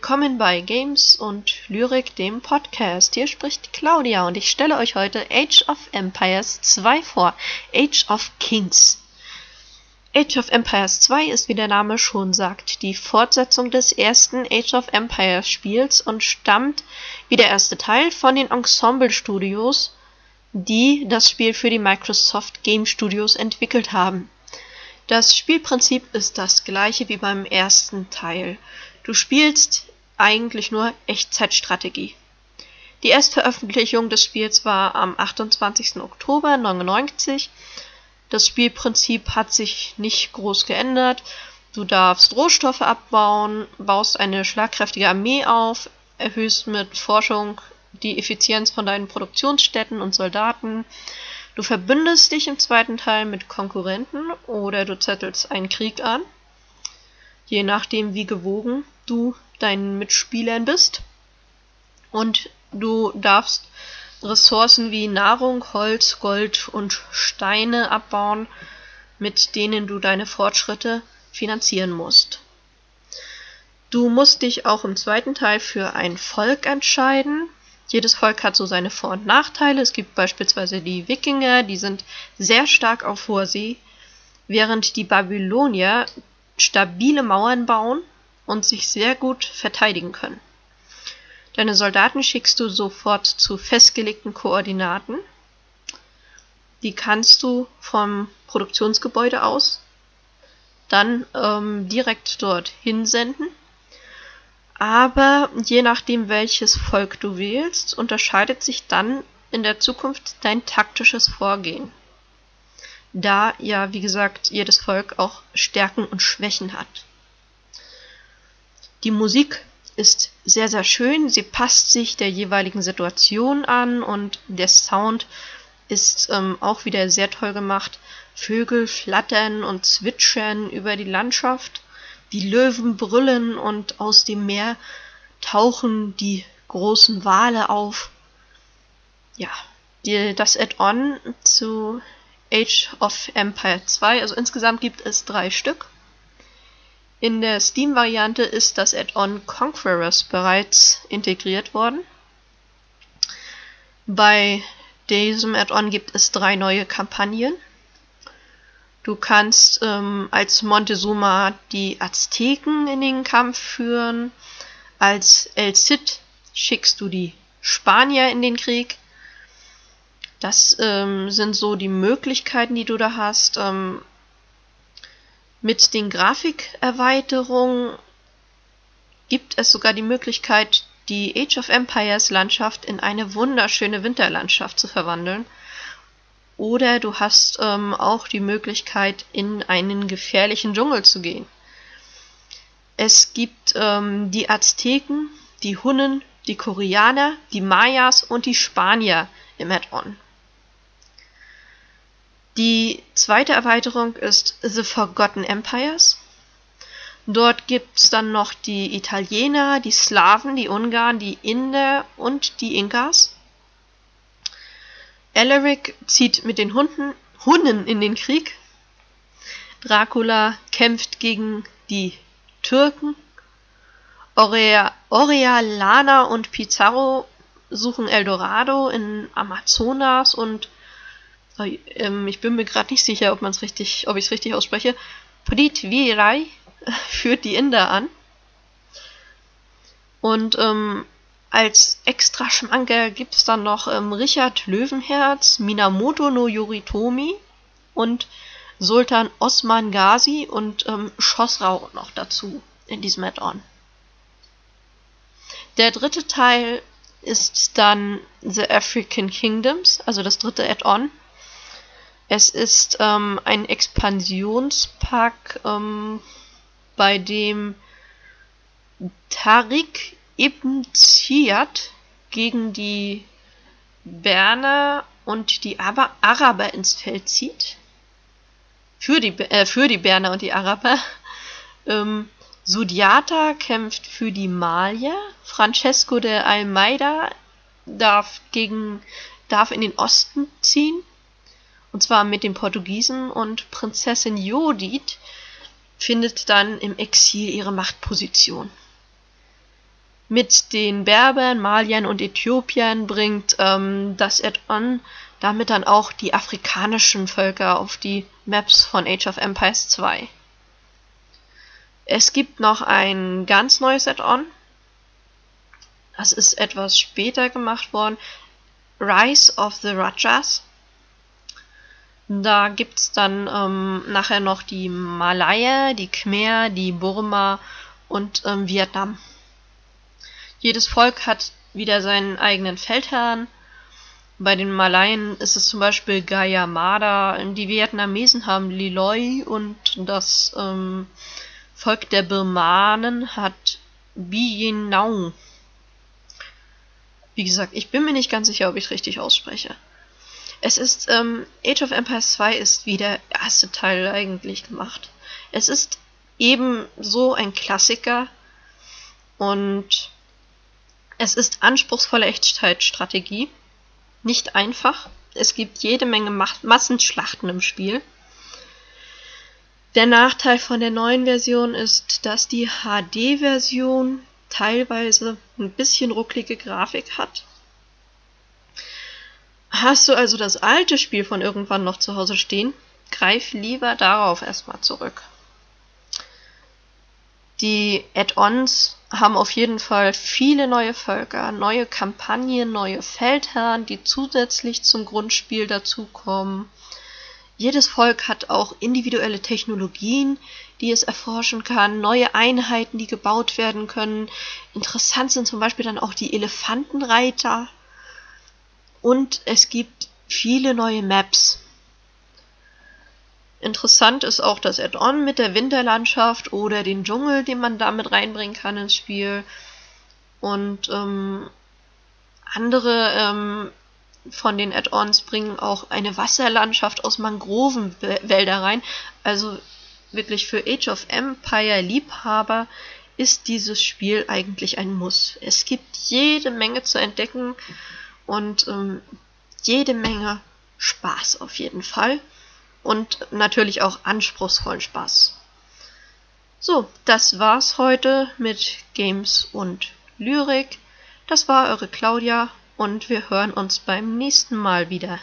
Willkommen bei Games und Lyrik, dem Podcast. Hier spricht Claudia und ich stelle euch heute Age of Empires 2 vor. Age of Kings. Age of Empires 2 ist, wie der Name schon sagt, die Fortsetzung des ersten Age of Empires Spiels und stammt, wie der erste Teil, von den Ensemble Studios, die das Spiel für die Microsoft Game Studios entwickelt haben. Das Spielprinzip ist das gleiche wie beim ersten Teil. Du spielst eigentlich nur Echtzeitstrategie. Die Erstveröffentlichung des Spiels war am 28. Oktober 1999. Das Spielprinzip hat sich nicht groß geändert. Du darfst Rohstoffe abbauen, baust eine schlagkräftige Armee auf, erhöhst mit Forschung die Effizienz von deinen Produktionsstätten und Soldaten. Du verbündest dich im zweiten Teil mit Konkurrenten oder du zettelst einen Krieg an, je nachdem wie gewogen du deinen Mitspielern bist. Und du darfst Ressourcen wie Nahrung, Holz, Gold und Steine abbauen, mit denen du deine Fortschritte finanzieren musst. Du musst dich auch im zweiten Teil für ein Volk entscheiden. Jedes Volk hat so seine Vor- und Nachteile. Es gibt beispielsweise die Wikinger, die sind sehr stark auf hoher See, während die Babylonier stabile Mauern bauen und sich sehr gut verteidigen können. Deine Soldaten schickst du sofort zu festgelegten Koordinaten. Die kannst du vom Produktionsgebäude aus dann ähm, direkt dort hinsenden. Aber je nachdem, welches Volk du wählst, unterscheidet sich dann in der Zukunft dein taktisches Vorgehen. Da ja, wie gesagt, jedes Volk auch Stärken und Schwächen hat. Die Musik ist sehr, sehr schön. Sie passt sich der jeweiligen Situation an und der Sound ist ähm, auch wieder sehr toll gemacht. Vögel flattern und zwitschern über die Landschaft. Die Löwen brüllen und aus dem Meer tauchen die großen Wale auf. Ja, die, das Add-on zu Age of Empire 2, also insgesamt gibt es drei Stück. In der Steam-Variante ist das Add-on Conquerors bereits integriert worden. Bei diesem Add-on gibt es drei neue Kampagnen. Du kannst ähm, als Montezuma die Azteken in den Kampf führen. Als El Cid schickst du die Spanier in den Krieg. Das ähm, sind so die Möglichkeiten, die du da hast. Ähm, mit den Grafikerweiterungen gibt es sogar die Möglichkeit, die Age of Empires Landschaft in eine wunderschöne Winterlandschaft zu verwandeln. Oder du hast ähm, auch die Möglichkeit, in einen gefährlichen Dschungel zu gehen. Es gibt ähm, die Azteken, die Hunnen, die Koreaner, die Mayas und die Spanier im Add-on. Die zweite Erweiterung ist The Forgotten Empires. Dort gibt es dann noch die Italiener, die Slawen, die Ungarn, die Inder und die Inkas. Alaric zieht mit den Hunden, Hunden in den Krieg. Dracula kämpft gegen die Türken. Aurea, Aurealana und Pizarro suchen Eldorado in Amazonas und ähm, ich bin mir gerade nicht sicher, ob man es richtig, ob ich es richtig ausspreche. Prithvirai führt die Inder an. Und ähm, als extra Schmankerl gibt es dann noch ähm, Richard Löwenherz, Minamoto no Yoritomi und Sultan Osman Ghazi und ähm, Schosrau noch dazu in diesem Add-on. Der dritte Teil ist dann The African Kingdoms, also das dritte Add-on. Es ist ähm, ein Expansionspack, ähm, bei dem Tariq ibn Ziyad gegen die Berner und die Ar Araber ins Feld zieht. Für die, äh, für die Berner und die Araber. Ähm, Sudiata kämpft für die Malier. Francesco de Almeida darf, gegen, darf in den Osten ziehen und zwar mit den Portugiesen und Prinzessin Jodit findet dann im Exil ihre Machtposition. Mit den Berbern, Maliern und Äthiopiern bringt ähm, das Add-on damit dann auch die afrikanischen Völker auf die Maps von Age of Empires 2. Es gibt noch ein ganz neues Add-on. Das ist etwas später gemacht worden. Rise of the Rajas. Da gibt es dann ähm, nachher noch die Malaya, die Khmer, die Burma und ähm, Vietnam. Jedes Volk hat wieder seinen eigenen Feldherrn. Bei den Malayen ist es zum Beispiel Gayamada, die Vietnamesen haben Liloi und das ähm, Volk der Birmanen hat Bien Nau. Wie gesagt, ich bin mir nicht ganz sicher, ob ich es richtig ausspreche. Es ist, ähm, Age of Empires 2 ist wie der erste Teil eigentlich gemacht. Es ist eben so ein Klassiker und es ist anspruchsvolle Echtzeitstrategie. Nicht einfach. Es gibt jede Menge Massenschlachten im Spiel. Der Nachteil von der neuen Version ist, dass die HD-Version teilweise ein bisschen rucklige Grafik hat. Hast du also das alte Spiel von irgendwann noch zu Hause stehen? Greif lieber darauf erstmal zurück. Die Add-ons haben auf jeden Fall viele neue Völker, neue Kampagnen, neue Feldherren, die zusätzlich zum Grundspiel dazukommen. Jedes Volk hat auch individuelle Technologien, die es erforschen kann, neue Einheiten, die gebaut werden können. Interessant sind zum Beispiel dann auch die Elefantenreiter. Und es gibt viele neue Maps. Interessant ist auch das Add-on mit der Winterlandschaft oder den Dschungel, den man damit reinbringen kann ins Spiel. Und ähm, andere ähm, von den Add-ons bringen auch eine Wasserlandschaft aus Mangrovenwälder rein. Also wirklich für Age of Empire Liebhaber ist dieses Spiel eigentlich ein Muss. Es gibt jede Menge zu entdecken und ähm, jede Menge Spaß auf jeden Fall. Und natürlich auch anspruchsvollen Spaß. So, das war's heute mit Games und Lyrik. Das war eure Claudia und wir hören uns beim nächsten Mal wieder.